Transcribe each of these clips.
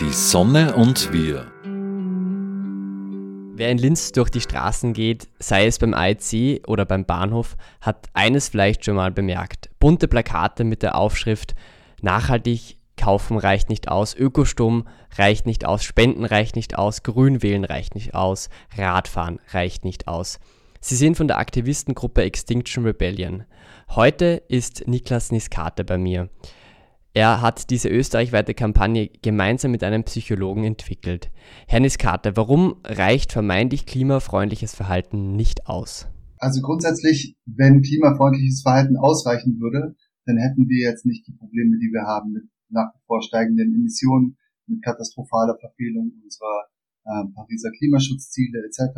Die Sonne und wir. Wer in Linz durch die Straßen geht, sei es beim IC oder beim Bahnhof, hat eines vielleicht schon mal bemerkt. Bunte Plakate mit der Aufschrift Nachhaltig kaufen reicht nicht aus, Ökostrom reicht nicht aus, Spenden reicht nicht aus, Grün wählen reicht nicht aus, Radfahren reicht nicht aus. Sie sind von der Aktivistengruppe Extinction Rebellion. Heute ist Niklas Niskate bei mir. Er hat diese österreichweite Kampagne gemeinsam mit einem Psychologen entwickelt. Herr Niskate, warum reicht vermeintlich klimafreundliches Verhalten nicht aus? Also grundsätzlich, wenn klimafreundliches Verhalten ausreichen würde, dann hätten wir jetzt nicht die Probleme, die wir haben mit nach wie vor steigenden Emissionen, mit katastrophaler Verfehlung unserer äh, Pariser Klimaschutzziele etc.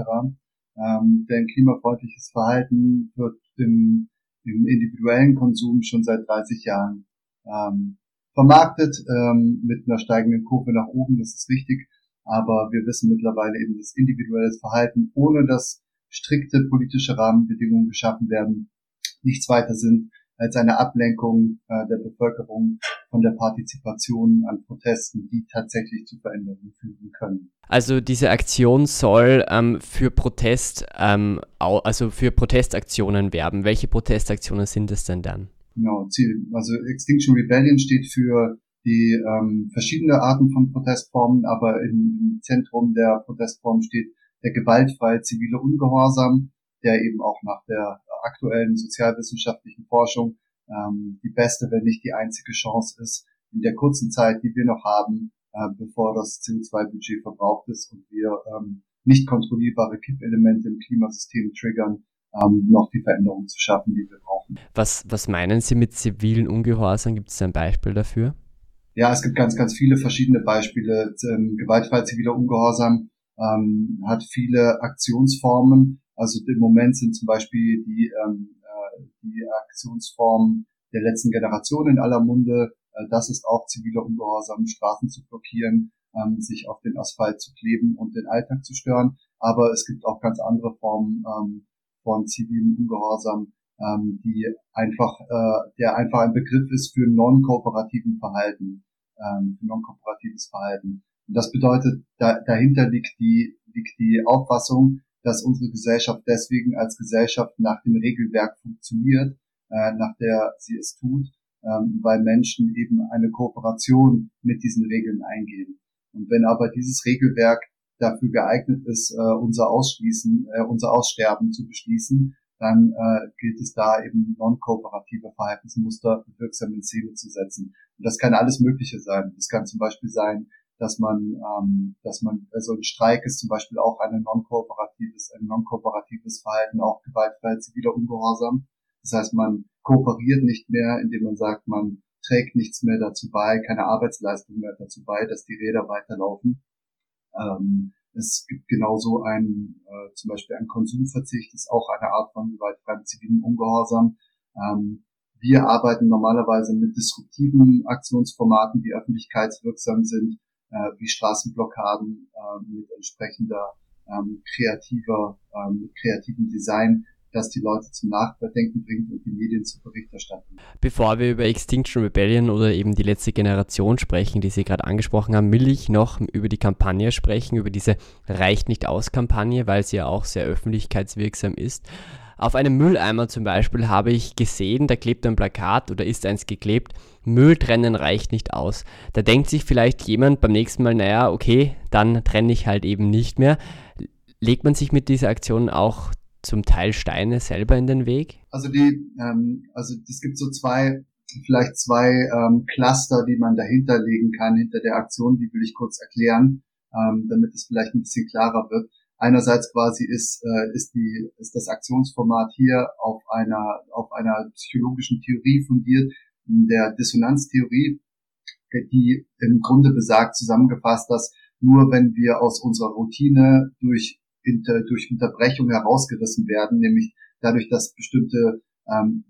Ähm, denn klimafreundliches Verhalten wird im, im individuellen Konsum schon seit 30 Jahren ähm, vermarktet ähm, mit einer steigenden Kurve nach oben, das ist richtig. Aber wir wissen mittlerweile eben, dass individuelles Verhalten, ohne dass strikte politische Rahmenbedingungen geschaffen werden, nichts weiter sind als eine Ablenkung äh, der Bevölkerung von der Partizipation an Protesten, die tatsächlich zu Veränderungen führen können. Also diese Aktion soll ähm, für Protest, ähm, also für Protestaktionen werben. Welche Protestaktionen sind es denn dann? Genau, Ziel. Also Extinction Rebellion steht für die ähm, verschiedene Arten von Protestformen, aber im Zentrum der Protestform steht der gewaltfreie zivile Ungehorsam, der eben auch nach der aktuellen sozialwissenschaftlichen Forschung ähm, die beste, wenn nicht die einzige Chance ist, in der kurzen Zeit, die wir noch haben, äh, bevor das CO2-Budget verbraucht ist und wir ähm, nicht kontrollierbare Kippelemente im Klimasystem triggern, ähm, noch die Veränderung zu schaffen, die wir brauchen. Was, was meinen Sie mit zivilen Ungehorsam? Gibt es ein Beispiel dafür? Ja, es gibt ganz, ganz viele verschiedene Beispiele. Ähm, gewaltfrei ziviler Ungehorsam ähm, hat viele Aktionsformen. Also im Moment sind zum Beispiel die, ähm, äh, die Aktionsformen der letzten Generation in aller Munde. Äh, das ist auch ziviler Ungehorsam, Straßen zu blockieren, ähm, sich auf den Asphalt zu kleben und den Alltag zu stören. Aber es gibt auch ganz andere Formen ähm, von zivilem Ungehorsam, ähm, die einfach, äh, der einfach ein Begriff ist für non-kooperativen Verhalten, ähm, für non-kooperatives Verhalten. Und das bedeutet, da, dahinter liegt die, liegt die Auffassung, dass unsere Gesellschaft deswegen als Gesellschaft nach dem Regelwerk funktioniert, äh, nach der sie es tut, ähm, weil Menschen eben eine Kooperation mit diesen Regeln eingehen. Und wenn aber dieses Regelwerk dafür geeignet ist, äh, unser Ausschließen, äh, unser Aussterben zu beschließen, dann äh, gilt es da eben non-kooperative Verhaltensmuster wirksam in Szene zu setzen. Und das kann alles Mögliche sein. Das kann zum Beispiel sein, dass man, ähm, dass man, also ein Streik ist zum Beispiel auch ein non-kooperatives, ein non-kooperatives Verhalten, auch gewaltfrei ziviler Ungehorsam. Das heißt, man kooperiert nicht mehr, indem man sagt, man trägt nichts mehr dazu bei, keine Arbeitsleistung mehr dazu bei, dass die Räder weiterlaufen, ähm, es gibt genauso ein, äh, zum Beispiel ein Konsumverzicht, ist auch eine Art von gewaltfreiem zivilen Ungehorsam. Ähm, wir arbeiten normalerweise mit disruptiven Aktionsformaten, die öffentlichkeitswirksam sind, äh, wie Straßenblockaden äh, mit entsprechender ähm, kreativer, ähm, mit kreativem Design das die Leute zum Nachdenken bringt und die Medien zur Berichterstattung. Bevor wir über Extinction Rebellion oder eben die letzte Generation sprechen, die Sie gerade angesprochen haben, will ich noch über die Kampagne sprechen, über diese Reicht nicht aus Kampagne, weil sie ja auch sehr öffentlichkeitswirksam ist. Auf einem Mülleimer zum Beispiel habe ich gesehen, da klebt ein Plakat oder ist eins geklebt, Müll trennen reicht nicht aus. Da denkt sich vielleicht jemand beim nächsten Mal, naja, okay, dann trenne ich halt eben nicht mehr. Legt man sich mit dieser Aktion auch zum Teil Steine selber in den Weg? Also die, ähm, also es gibt so zwei, vielleicht zwei ähm, Cluster, die man dahinter legen kann hinter der Aktion. Die will ich kurz erklären, ähm, damit es vielleicht ein bisschen klarer wird. Einerseits quasi ist äh, ist die ist das Aktionsformat hier auf einer auf einer psychologischen Theorie fundiert, der Dissonanztheorie, die im Grunde besagt zusammengefasst, dass nur wenn wir aus unserer Routine durch inter, durch Unterbrechung herausgerissen werden, nämlich dadurch, dass bestimmte ähm,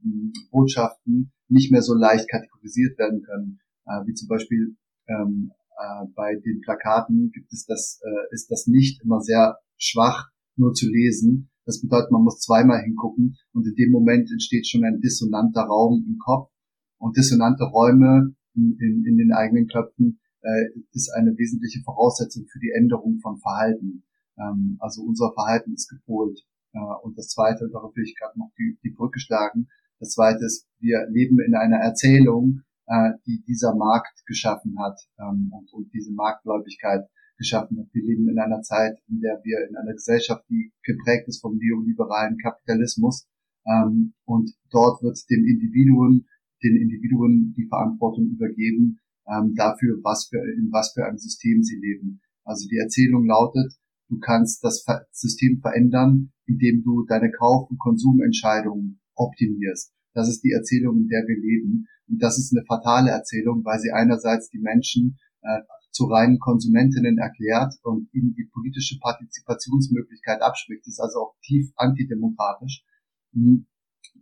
Botschaften nicht mehr so leicht kategorisiert werden können, äh, wie zum Beispiel ähm, äh, bei den Plakaten gibt es das, äh, ist das nicht immer sehr schwach nur zu lesen. Das bedeutet, man muss zweimal hingucken und in dem Moment entsteht schon ein dissonanter Raum im Kopf und dissonante Räume in, in, in den eigenen Köpfen äh, ist eine wesentliche Voraussetzung für die Änderung von Verhalten. Ähm, also unser Verhalten ist gepolt. Äh, und das Zweite, darauf will ich gerade noch die, die Brücke schlagen, das Zweite ist, wir leben in einer Erzählung, äh, die dieser Markt geschaffen hat ähm, und, und diese Marktgläubigkeit geschaffen hat. Wir leben in einer Zeit, in der wir in einer Gesellschaft, die geprägt ist vom neoliberalen Kapitalismus, ähm, und dort wird dem Individuum, den Individuen die Verantwortung übergeben ähm, dafür, was für, in was für einem System sie leben. Also die Erzählung lautet, du kannst das System verändern, indem du deine Kauf- und Konsumentscheidungen optimierst. Das ist die Erzählung, in der wir leben. Und das ist eine fatale Erzählung, weil sie einerseits die Menschen äh, zu reinen Konsumentinnen erklärt und ihnen die politische Partizipationsmöglichkeit abspricht. Das ist also auch tief antidemokratisch. Mhm.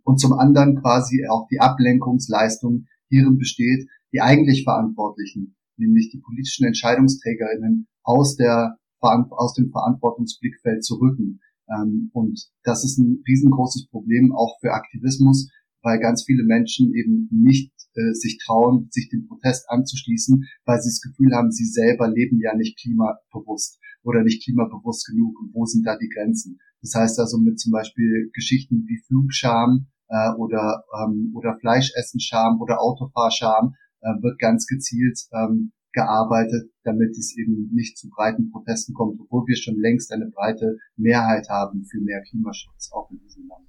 Und zum anderen quasi auch die Ablenkungsleistung hierin besteht, die eigentlich Verantwortlichen, nämlich die politischen Entscheidungsträgerinnen aus der aus dem Verantwortungsblickfeld zu rücken. Ähm, und das ist ein riesengroßes Problem auch für Aktivismus, weil ganz viele Menschen eben nicht äh, sich trauen, sich dem Protest anzuschließen, weil sie das Gefühl haben, sie selber leben ja nicht klimabewusst oder nicht klimabewusst genug und wo sind da die Grenzen. Das heißt also mit zum Beispiel Geschichten wie Flugscham äh, oder, ähm, oder Fleischessenscham oder Autofahrscham äh, wird ganz gezielt ähm, gearbeitet, damit es eben nicht zu breiten Protesten kommt, obwohl wir schon längst eine breite Mehrheit haben für mehr Klimaschutz, auch in diesem Land.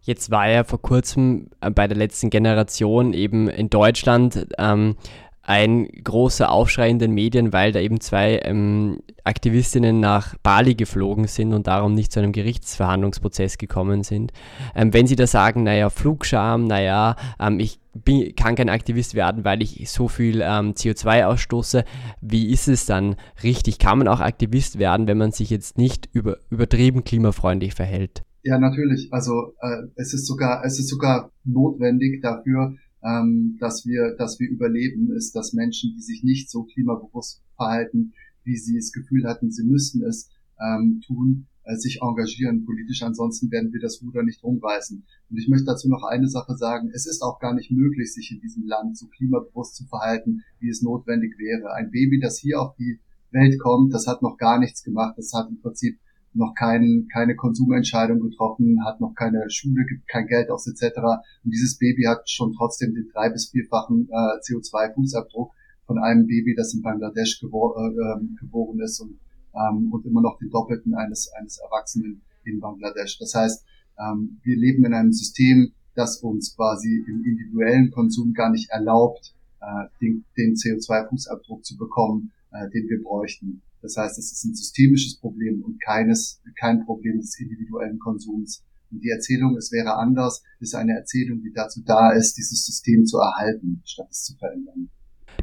Jetzt war ja vor kurzem äh, bei der letzten Generation eben in Deutschland ähm, ein großer Aufschrei in den Medien, weil da eben zwei ähm, Aktivistinnen nach Bali geflogen sind und darum nicht zu einem Gerichtsverhandlungsprozess gekommen sind. Ähm, wenn Sie da sagen, naja, Flugscham, naja, ähm, ich bin, kann kein Aktivist werden, weil ich so viel ähm, CO2 ausstoße, wie ist es dann richtig? Kann man auch Aktivist werden, wenn man sich jetzt nicht über, übertrieben klimafreundlich verhält? Ja, natürlich. Also äh, es ist sogar, es ist sogar notwendig dafür, ähm, dass wir, dass wir überleben, ist, dass Menschen, die sich nicht so klimabewusst verhalten, wie sie das Gefühl hatten, sie müssten es ähm, tun, äh, sich engagieren politisch. Ansonsten werden wir das Ruder nicht rumreißen. Und ich möchte dazu noch eine Sache sagen. Es ist auch gar nicht möglich, sich in diesem Land so klimabewusst zu verhalten, wie es notwendig wäre. Ein Baby, das hier auf die Welt kommt, das hat noch gar nichts gemacht. Das hat im Prinzip noch kein, keine Konsumentscheidung getroffen, hat noch keine Schule, gibt kein Geld aus etc. Und dieses Baby hat schon trotzdem den drei- bis vierfachen äh, CO2-Fußabdruck von einem Baby, das in Bangladesch gebor äh, ähm, geboren ist und, ähm, und immer noch den doppelten eines, eines Erwachsenen in Bangladesch. Das heißt, ähm, wir leben in einem System, das uns quasi im individuellen Konsum gar nicht erlaubt, äh, den, den CO2-Fußabdruck zu bekommen, äh, den wir bräuchten. Das heißt, es ist ein systemisches Problem und keines, kein Problem des individuellen Konsums. Und die Erzählung, es wäre anders, ist eine Erzählung, die dazu da ist, dieses System zu erhalten, statt es zu verändern.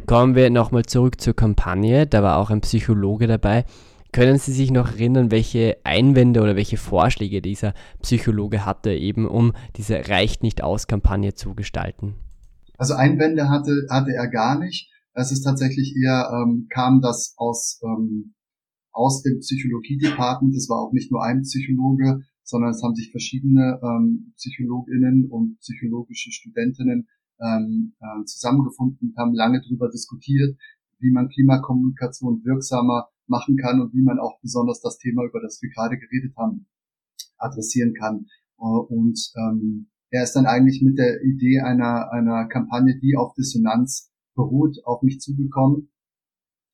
Kommen wir nochmal zurück zur Kampagne. Da war auch ein Psychologe dabei. Können Sie sich noch erinnern, welche Einwände oder welche Vorschläge dieser Psychologe hatte, eben um diese Reicht nicht aus Kampagne zu gestalten? Also Einwände hatte, hatte er gar nicht. Es ist tatsächlich eher, ähm, kam das aus, ähm, aus dem Psychologie-Department. Das war auch nicht nur ein Psychologe, sondern es haben sich verschiedene ähm, PsychologInnen und psychologische Studentinnen ähm, äh, zusammengefunden und haben lange darüber diskutiert, wie man Klimakommunikation wirksamer machen kann und wie man auch besonders das Thema, über das wir gerade geredet haben, adressieren kann. Äh, und ähm, er ist dann eigentlich mit der Idee einer, einer Kampagne, die auf Dissonanz beruht, auf mich zugekommen,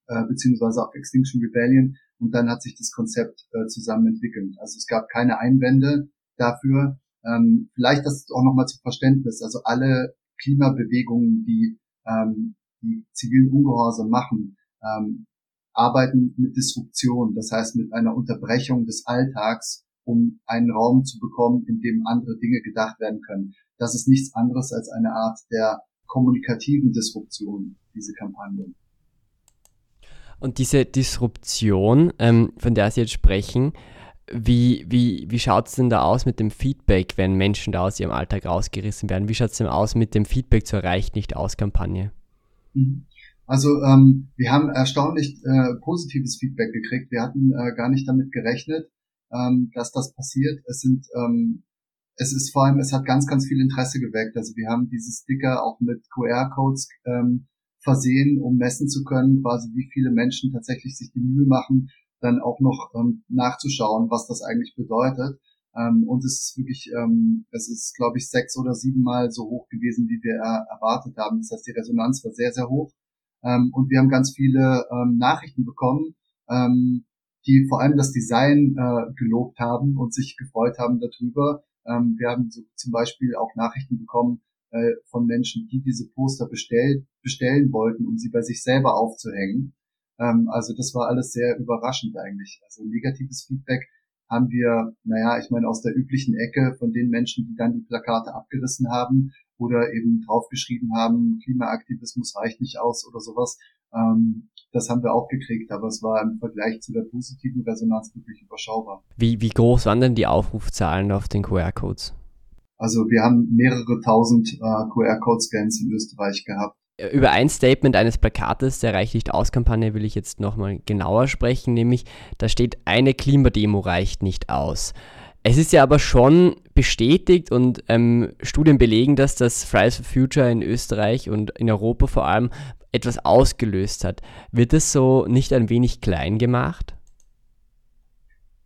äh, beziehungsweise auf Extinction Rebellion und dann hat sich das Konzept äh, zusammen entwickelt. Also es gab keine Einwände dafür. Ähm, vielleicht das auch nochmal zum Verständnis. Also alle Klimabewegungen, die ähm, die zivilen Ungehorsam machen, ähm, arbeiten mit Disruption, das heißt mit einer Unterbrechung des Alltags, um einen Raum zu bekommen, in dem andere Dinge gedacht werden können. Das ist nichts anderes als eine Art der kommunikativen Disruption, diese Kampagne. Und diese Disruption, ähm, von der Sie jetzt sprechen, wie, wie, wie schaut es denn da aus mit dem Feedback, wenn Menschen da aus ihrem Alltag rausgerissen werden? Wie schaut es denn aus mit dem Feedback zur Reicht nicht aus Kampagne? Mhm. Also ähm, wir haben erstaunlich äh, positives Feedback gekriegt. Wir hatten äh, gar nicht damit gerechnet, ähm, dass das passiert. Es sind ähm, es ist vor allem, es hat ganz, ganz viel Interesse geweckt. Also wir haben diese Sticker auch mit QR-Codes ähm, versehen, um messen zu können, quasi wie viele Menschen tatsächlich sich die Mühe machen, dann auch noch ähm, nachzuschauen, was das eigentlich bedeutet. Ähm, und es ist wirklich, ähm, es ist, glaube ich, sechs oder siebenmal so hoch gewesen, wie wir äh, erwartet haben. Das heißt, die Resonanz war sehr, sehr hoch. Ähm, und wir haben ganz viele ähm, Nachrichten bekommen, ähm, die vor allem das Design äh, gelobt haben und sich gefreut haben darüber. Ähm, wir haben so zum Beispiel auch Nachrichten bekommen äh, von Menschen, die diese Poster bestellt, bestellen wollten, um sie bei sich selber aufzuhängen. Ähm, also das war alles sehr überraschend eigentlich. Also negatives Feedback haben wir, naja, ich meine, aus der üblichen Ecke von den Menschen, die dann die Plakate abgerissen haben oder eben draufgeschrieben haben, Klimaaktivismus reicht nicht aus oder sowas. Ähm, das haben wir auch gekriegt, aber es war im Vergleich zu der positiven Resonanz wirklich überschaubar. Wie, wie groß waren denn die Aufrufzahlen auf den QR-Codes? Also wir haben mehrere tausend äh, QR-Code-Scans in Österreich gehabt. Über ein Statement eines Plakates der Reicht nicht aus Kampagne will ich jetzt nochmal genauer sprechen, nämlich da steht, eine Klimademo reicht nicht aus. Es ist ja aber schon bestätigt und ähm, Studien belegen, dass das Fridays for Future in Österreich und in Europa vor allem etwas ausgelöst hat. Wird es so nicht ein wenig klein gemacht?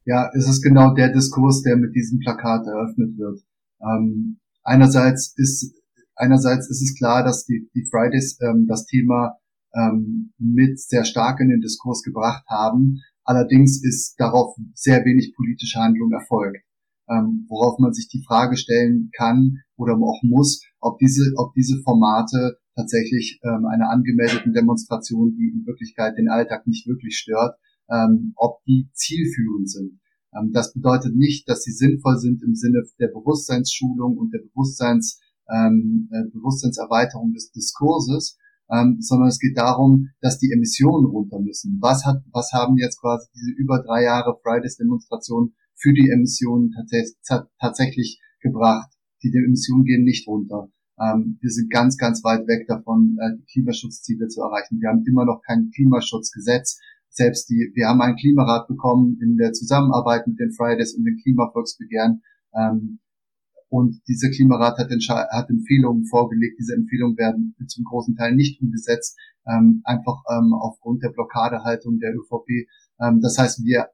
Ja, es ist genau der Diskurs, der mit diesem Plakat eröffnet wird. Ähm, einerseits ist einerseits ist es klar, dass die, die Fridays ähm, das Thema ähm, mit sehr stark in den Diskurs gebracht haben. Allerdings ist darauf sehr wenig politische Handlung erfolgt, ähm, worauf man sich die Frage stellen kann oder auch muss, ob diese, ob diese Formate tatsächlich ähm, einer angemeldeten Demonstration, die in Wirklichkeit den Alltag nicht wirklich stört, ähm, ob die zielführend sind. Ähm, das bedeutet nicht, dass sie sinnvoll sind im Sinne der Bewusstseinsschulung und der Bewusstseins ähm, äh, Bewusstseinserweiterung des Diskurses, ähm, sondern es geht darum, dass die Emissionen runter müssen. Was hat, was haben jetzt quasi diese über drei Jahre Fridays-Demonstration für die Emissionen tatsächlich gebracht? Die Emissionen gehen nicht runter. Ähm, wir sind ganz, ganz weit weg davon, äh, die Klimaschutzziele zu erreichen. Wir haben immer noch kein Klimaschutzgesetz. Selbst die, wir haben einen Klimarat bekommen in der Zusammenarbeit mit den Fridays und den Klimavolksbegehren. Ähm, und dieser Klimarat hat, hat Empfehlungen vorgelegt. Diese Empfehlungen werden zum großen Teil nicht umgesetzt, ähm, einfach ähm, aufgrund der Blockadehaltung der ÖVP. Ähm, das heißt, wir,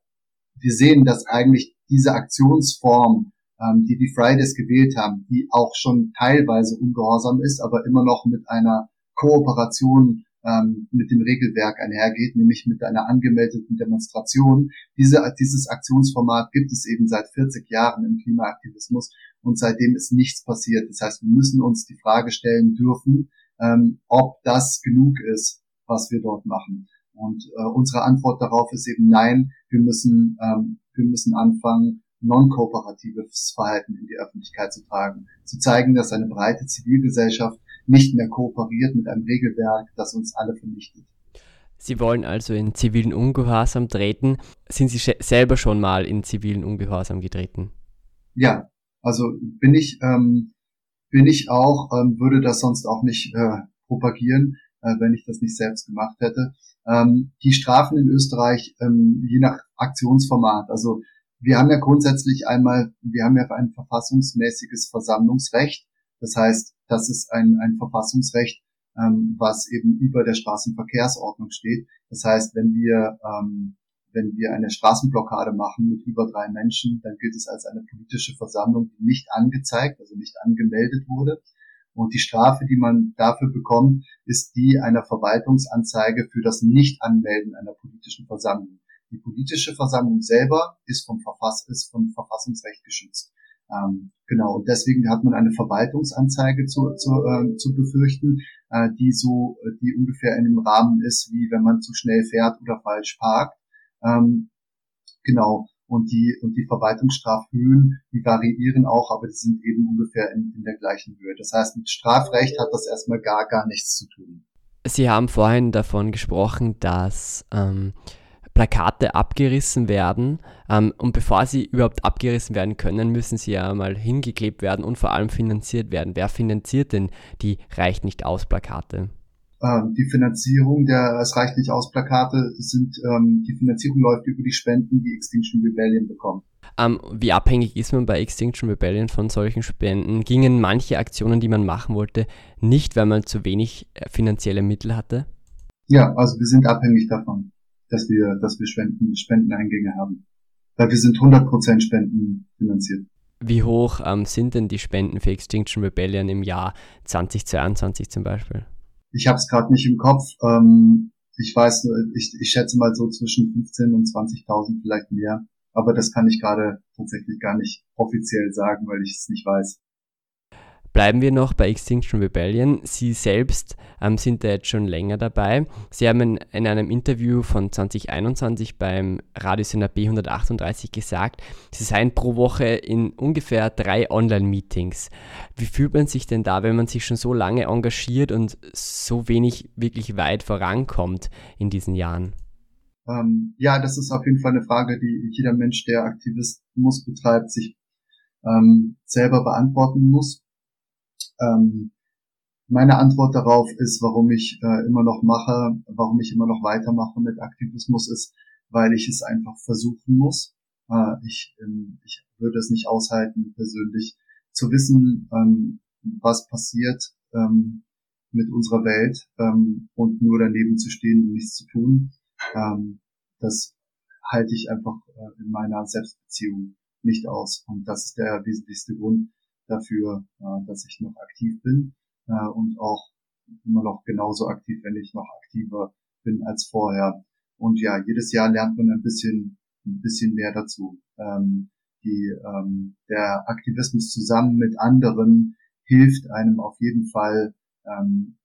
wir sehen, dass eigentlich diese Aktionsform, ähm, die die Fridays gewählt haben, die auch schon teilweise ungehorsam ist, aber immer noch mit einer Kooperation ähm, mit dem Regelwerk einhergeht, nämlich mit einer angemeldeten Demonstration. Diese, dieses Aktionsformat gibt es eben seit 40 Jahren im Klimaaktivismus und seitdem ist nichts passiert. Das heißt, wir müssen uns die Frage stellen dürfen, ähm, ob das genug ist, was wir dort machen. Und äh, unsere Antwort darauf ist eben nein, wir müssen, ähm, wir müssen anfangen, non-kooperatives Verhalten in die Öffentlichkeit zu tragen, zu zeigen, dass eine breite Zivilgesellschaft nicht mehr kooperiert mit einem Regelwerk, das uns alle vernichtet. Sie wollen also in zivilen Ungehorsam treten. Sind Sie selber schon mal in zivilen Ungehorsam getreten? Ja, also bin ich, ähm, bin ich auch, ähm, würde das sonst auch nicht äh, propagieren, äh, wenn ich das nicht selbst gemacht hätte. Ähm, die Strafen in Österreich, ähm, je nach Aktionsformat, also wir haben ja grundsätzlich einmal, wir haben ja ein verfassungsmäßiges Versammlungsrecht. Das heißt, das ist ein, ein Verfassungsrecht, ähm, was eben über der Straßenverkehrsordnung steht. Das heißt, wenn wir ähm, wenn wir eine Straßenblockade machen mit über drei Menschen, dann gilt es als eine politische Versammlung, die nicht angezeigt, also nicht angemeldet wurde. Und die Strafe, die man dafür bekommt, ist die einer Verwaltungsanzeige für das Nicht-Anmelden einer politischen Versammlung. Die politische Versammlung selber ist vom, Verfass ist vom Verfassungsrecht geschützt. Ähm, genau, und deswegen hat man eine Verwaltungsanzeige zu, zu, äh, zu befürchten, äh, die so, die ungefähr in dem Rahmen ist, wie wenn man zu schnell fährt oder falsch parkt. Ähm, genau, und die, und die Verwaltungsstrafhöhen, die variieren auch, aber die sind eben ungefähr in, in der gleichen Höhe. Das heißt, mit Strafrecht hat das erstmal gar, gar nichts zu tun. Sie haben vorhin davon gesprochen, dass ähm, Plakate abgerissen werden. Ähm, und bevor sie überhaupt abgerissen werden können, müssen sie ja mal hingeklebt werden und vor allem finanziert werden. Wer finanziert denn die Reicht nicht aus Plakate? Ähm, die Finanzierung der Es reicht nicht aus Plakate sind, ähm, die Finanzierung läuft über die Spenden, die Extinction Rebellion bekommt. Um, wie abhängig ist man bei Extinction Rebellion von solchen Spenden? Gingen manche Aktionen, die man machen wollte, nicht, weil man zu wenig äh, finanzielle Mittel hatte? Ja, also wir sind abhängig davon, dass wir, dass wir Spenden, Spendeneingänge haben. Weil wir sind 100% Spenden finanziert. Wie hoch ähm, sind denn die Spenden für Extinction Rebellion im Jahr 2022 zum Beispiel? Ich habe es gerade nicht im Kopf. Ähm, ich weiß, ich, ich schätze mal so zwischen 15 und 20.000 vielleicht mehr. Aber das kann ich gerade tatsächlich gar nicht offiziell sagen, weil ich es nicht weiß. Bleiben wir noch bei Extinction Rebellion. Sie selbst ähm, sind da jetzt schon länger dabei. Sie haben in, in einem Interview von 2021 beim Radiosender B138 gesagt, Sie seien pro Woche in ungefähr drei Online-Meetings. Wie fühlt man sich denn da, wenn man sich schon so lange engagiert und so wenig wirklich weit vorankommt in diesen Jahren? Ähm, ja, das ist auf jeden Fall eine Frage, die jeder Mensch, der Aktivismus betreibt, sich ähm, selber beantworten muss. Ähm, meine Antwort darauf ist, warum ich äh, immer noch mache, warum ich immer noch weitermache mit Aktivismus, ist, weil ich es einfach versuchen muss. Äh, ich, ähm, ich würde es nicht aushalten, persönlich zu wissen, ähm, was passiert ähm, mit unserer Welt ähm, und nur daneben zu stehen und nichts zu tun. Ähm, das halte ich einfach äh, in meiner Selbstbeziehung nicht aus. Und das ist der wesentlichste Grund, dafür, äh, dass ich noch aktiv bin äh, und auch immer noch genauso aktiv, wenn ich noch aktiver bin als vorher. Und ja, jedes Jahr lernt man ein bisschen, ein bisschen mehr dazu. Ähm, die, ähm, der Aktivismus zusammen mit anderen hilft einem auf jeden Fall, ähm,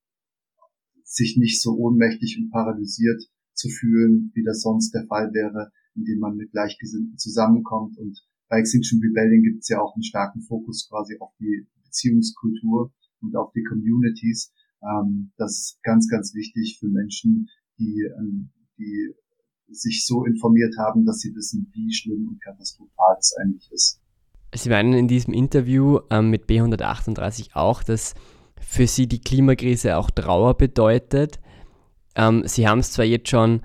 sich nicht so ohnmächtig und paralysiert zu fühlen, wie das sonst der Fall wäre, indem man mit Gleichgesinnten zusammenkommt und bei Extinction Rebellion gibt es ja auch einen starken Fokus quasi auf die Beziehungskultur und auf die Communities. Ähm, das ist ganz, ganz wichtig für Menschen, die, ähm, die sich so informiert haben, dass sie wissen, wie schlimm und katastrophal es eigentlich ist. Sie meinen in diesem Interview ähm, mit B138 auch, dass für Sie die Klimakrise auch Trauer bedeutet. Ähm, Sie haben es zwar jetzt schon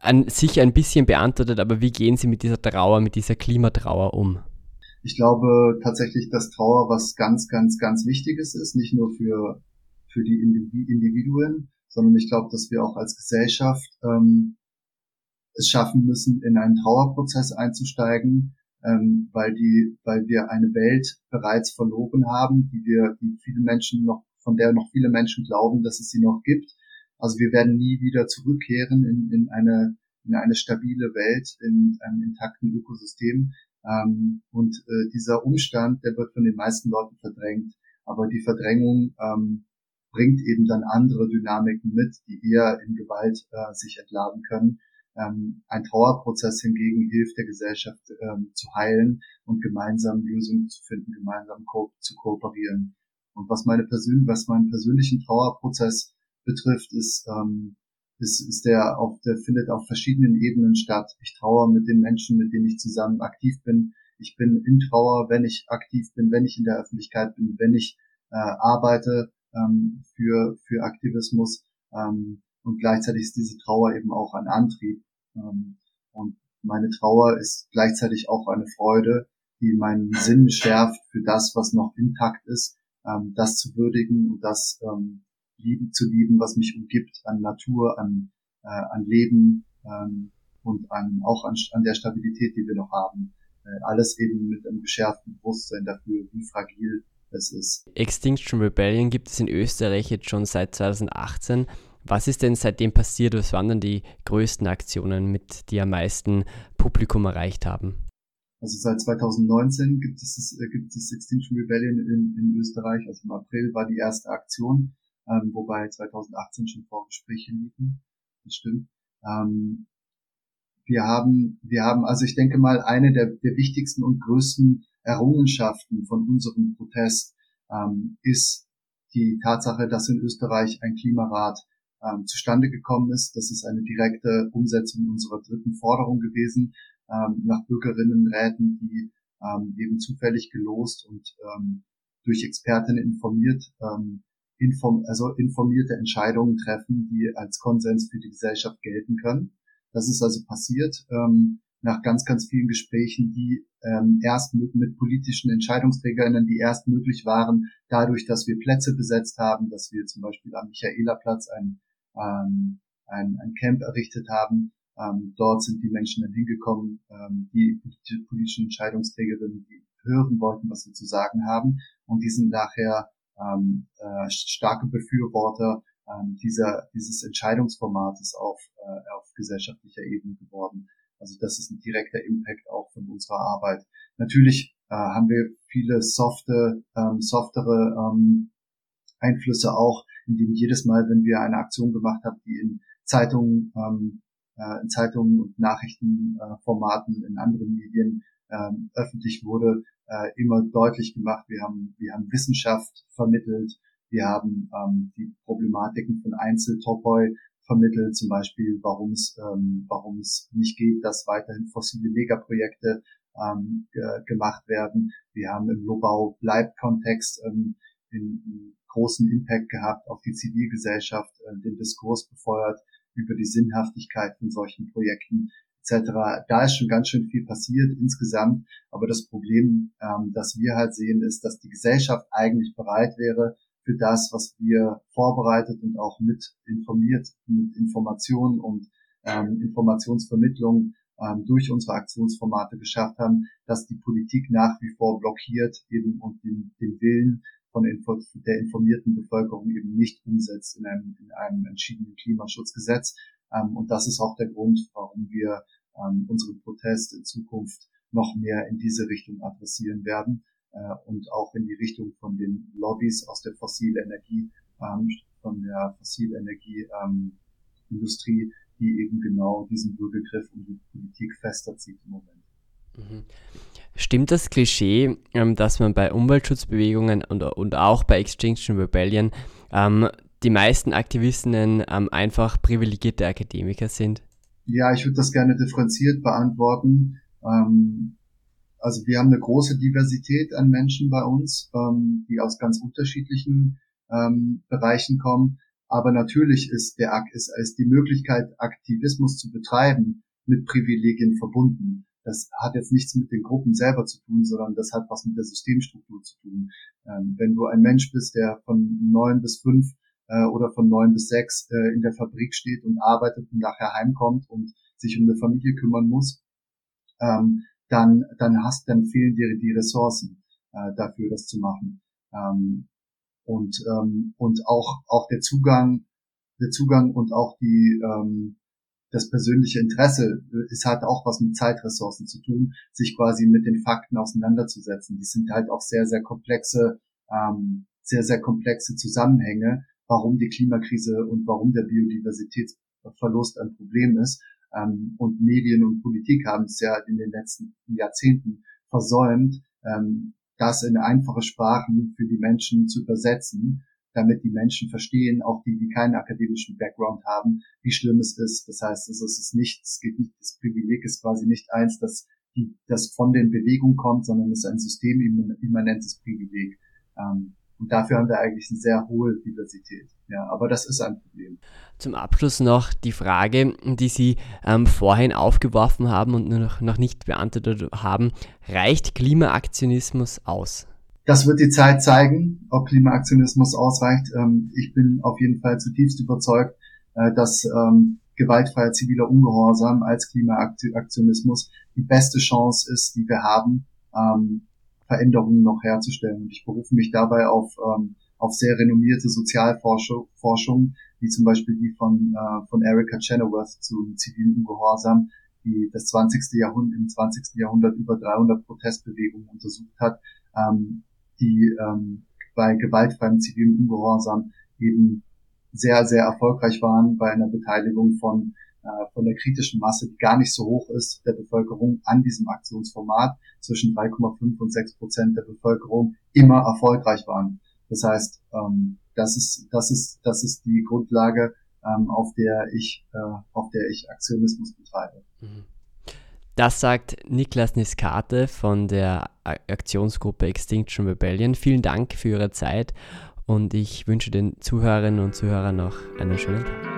an sich ein bisschen beantwortet, aber wie gehen Sie mit dieser Trauer, mit dieser Klimatrauer um? Ich glaube tatsächlich, dass Trauer was ganz, ganz, ganz Wichtiges ist, nicht nur für, für die Individuen, sondern ich glaube, dass wir auch als Gesellschaft ähm, es schaffen müssen, in einen Trauerprozess einzusteigen, ähm, weil die, weil wir eine Welt bereits verloren haben, die wir, die viele Menschen noch, von der noch viele Menschen glauben, dass es sie noch gibt also wir werden nie wieder zurückkehren in, in eine in eine stabile Welt, in einem intakten Ökosystem. Ähm, und äh, dieser Umstand, der wird von den meisten Leuten verdrängt. Aber die Verdrängung ähm, bringt eben dann andere Dynamiken mit, die eher in Gewalt äh, sich entladen können. Ähm, ein Trauerprozess hingegen hilft der Gesellschaft ähm, zu heilen und gemeinsam Lösungen zu finden, gemeinsam ko zu kooperieren. Und was meine persön was meinen persönlichen Trauerprozess betrifft, ist, ähm, ist, ist der auf, der findet auf verschiedenen Ebenen statt. Ich trauere mit den Menschen, mit denen ich zusammen aktiv bin. Ich bin in Trauer, wenn ich aktiv bin, wenn ich in der Öffentlichkeit bin, wenn ich äh, arbeite ähm, für, für Aktivismus. Ähm, und gleichzeitig ist diese Trauer eben auch ein Antrieb. Ähm, und meine Trauer ist gleichzeitig auch eine Freude, die meinen Sinn schärft für das, was noch intakt ist, ähm, das zu würdigen und das ähm, lieben zu lieben, was mich umgibt, an Natur, an, äh, an Leben ähm, und an, auch an, an der Stabilität, die wir noch haben. Äh, alles eben mit einem geschärften Bewusstsein dafür, wie fragil es ist. Extinction Rebellion gibt es in Österreich jetzt schon seit 2018. Was ist denn seitdem passiert? Was waren denn die größten Aktionen, mit die am meisten Publikum erreicht haben? Also seit 2019 gibt es, äh, gibt es Extinction Rebellion in, in Österreich. Also im April war die erste Aktion ähm, wobei 2018 schon Vorgespräche liefen. Das stimmt. Ähm, wir haben, wir haben, also ich denke mal, eine der, der wichtigsten und größten Errungenschaften von unserem Protest ähm, ist die Tatsache, dass in Österreich ein Klimarat ähm, zustande gekommen ist. Das ist eine direkte Umsetzung unserer dritten Forderung gewesen, ähm, nach Bürgerinnenräten, die ähm, eben zufällig gelost und ähm, durch Expertinnen informiert ähm, inform also informierte Entscheidungen treffen, die als Konsens für die Gesellschaft gelten können. Das ist also passiert ähm, nach ganz, ganz vielen Gesprächen, die ähm, erst mit, mit politischen EntscheidungsträgerInnen, die erst möglich waren, dadurch, dass wir Plätze besetzt haben, dass wir zum Beispiel am Michaelerplatz ein, ähm, ein, ein Camp errichtet haben. Ähm, dort sind die Menschen dann hingekommen, ähm, die politischen Entscheidungsträgerinnen, die hören wollten, was wir zu sagen haben. Und die sind nachher ähm, äh, starke Befürworter ähm, dieser, dieses Entscheidungsformates auf, äh, auf gesellschaftlicher Ebene geworden. Also das ist ein direkter Impact auch von unserer Arbeit. Natürlich äh, haben wir viele softe, ähm, softere ähm, Einflüsse auch, indem jedes Mal, wenn wir eine Aktion gemacht haben, die in Zeitungen, ähm, äh, in Zeitungen und Nachrichtenformaten äh, in anderen Medien ähm, öffentlich wurde, äh, immer deutlich gemacht. Wir haben, wir haben Wissenschaft vermittelt, wir haben ähm, die Problematiken von Einzeltopoi vermittelt, zum Beispiel, warum es ähm, warum es nicht geht, dass weiterhin fossile Megaprojekte ähm, gemacht werden. Wir haben im Lobau bleibt Kontext ähm, den großen Impact gehabt auf die Zivilgesellschaft, äh, den Diskurs befeuert über die Sinnhaftigkeit von solchen Projekten etc. Da ist schon ganz schön viel passiert insgesamt. Aber das Problem, ähm, das wir halt sehen, ist, dass die Gesellschaft eigentlich bereit wäre für das, was wir vorbereitet und auch mit informiert, mit Informationen und ähm, Informationsvermittlung ähm, durch unsere Aktionsformate geschafft haben, dass die Politik nach wie vor blockiert eben und den, den Willen von Info der informierten Bevölkerung eben nicht umsetzt in einem, in einem entschiedenen Klimaschutzgesetz. Ähm, und das ist auch der Grund, warum wir ähm, unseren Protest in Zukunft noch mehr in diese Richtung adressieren werden äh, und auch in die Richtung von den Lobbys aus der fossilen Energie, ähm, von der Fossilenergieindustrie, ähm, die eben genau diesen Bürgergriff und die Politik fester zieht im Moment. Mhm. Stimmt das Klischee, ähm, dass man bei Umweltschutzbewegungen und, und auch bei Extinction Rebellion ähm, die meisten Aktivistinnen ähm, einfach privilegierte Akademiker sind? Ja, ich würde das gerne differenziert beantworten. Ähm, also wir haben eine große Diversität an Menschen bei uns, ähm, die aus ganz unterschiedlichen ähm, Bereichen kommen. Aber natürlich ist der ist, ist die Möglichkeit, Aktivismus zu betreiben, mit Privilegien verbunden. Das hat jetzt nichts mit den Gruppen selber zu tun, sondern das hat was mit der Systemstruktur zu tun. Ähm, wenn du ein Mensch bist, der von neun bis fünf äh, oder von neun bis sechs äh, in der Fabrik steht und arbeitet und nachher heimkommt und sich um eine Familie kümmern muss, ähm, dann, dann hast, dann fehlen dir die Ressourcen äh, dafür, das zu machen. Ähm, und, ähm, und auch, auch der Zugang, der Zugang und auch die, ähm, das persönliche Interesse ist halt auch was mit Zeitressourcen zu tun, sich quasi mit den Fakten auseinanderzusetzen. Das sind halt auch sehr, sehr komplexe, ähm, sehr, sehr komplexe Zusammenhänge, warum die Klimakrise und warum der Biodiversitätsverlust ein Problem ist. Ähm, und Medien und Politik haben es ja in den letzten Jahrzehnten versäumt, ähm, das in einfache Sprachen für die Menschen zu übersetzen, damit die Menschen verstehen, auch die, die keinen akademischen Background haben, wie schlimm es ist. Das heißt, es ist nicht, es geht nicht, das Privileg ist quasi nicht eins, das, die, das von den Bewegungen kommt, sondern es ist ein systemimmanentes Privileg. Ähm, und dafür haben wir eigentlich eine sehr hohe Diversität. Ja, aber das ist ein Problem. Zum Abschluss noch die Frage, die Sie ähm, vorhin aufgeworfen haben und noch, noch nicht beantwortet haben. Reicht Klimaaktionismus aus? Das wird die Zeit zeigen, ob Klimaaktionismus ausreicht. Ähm, ich bin auf jeden Fall zutiefst überzeugt, äh, dass ähm, gewaltfreier ziviler Ungehorsam als Klimaaktionismus die beste Chance ist, die wir haben, ähm, Veränderungen noch herzustellen. Und ich berufe mich dabei auf, ähm, auf sehr renommierte Sozialforschung, Forschung, wie zum Beispiel die von, äh, von Erica Chenoweth zu zivilen Ungehorsam, die das 20. Jahrhundert, im 20. Jahrhundert über 300 Protestbewegungen untersucht hat, ähm, die ähm, bei gewaltfreiem zivilen Ungehorsam eben sehr, sehr erfolgreich waren bei einer Beteiligung von von der kritischen Masse, die gar nicht so hoch ist, der Bevölkerung an diesem Aktionsformat zwischen 3,5 und 6 Prozent der Bevölkerung immer erfolgreich waren. Das heißt, ähm, das ist das ist das ist die Grundlage, ähm, auf der ich äh, auf der ich Aktionismus betreibe. Mhm. Das sagt Niklas Niskate von der Aktionsgruppe Extinction Rebellion. Vielen Dank für Ihre Zeit und ich wünsche den Zuhörerinnen und Zuhörern noch einen schönen Tag.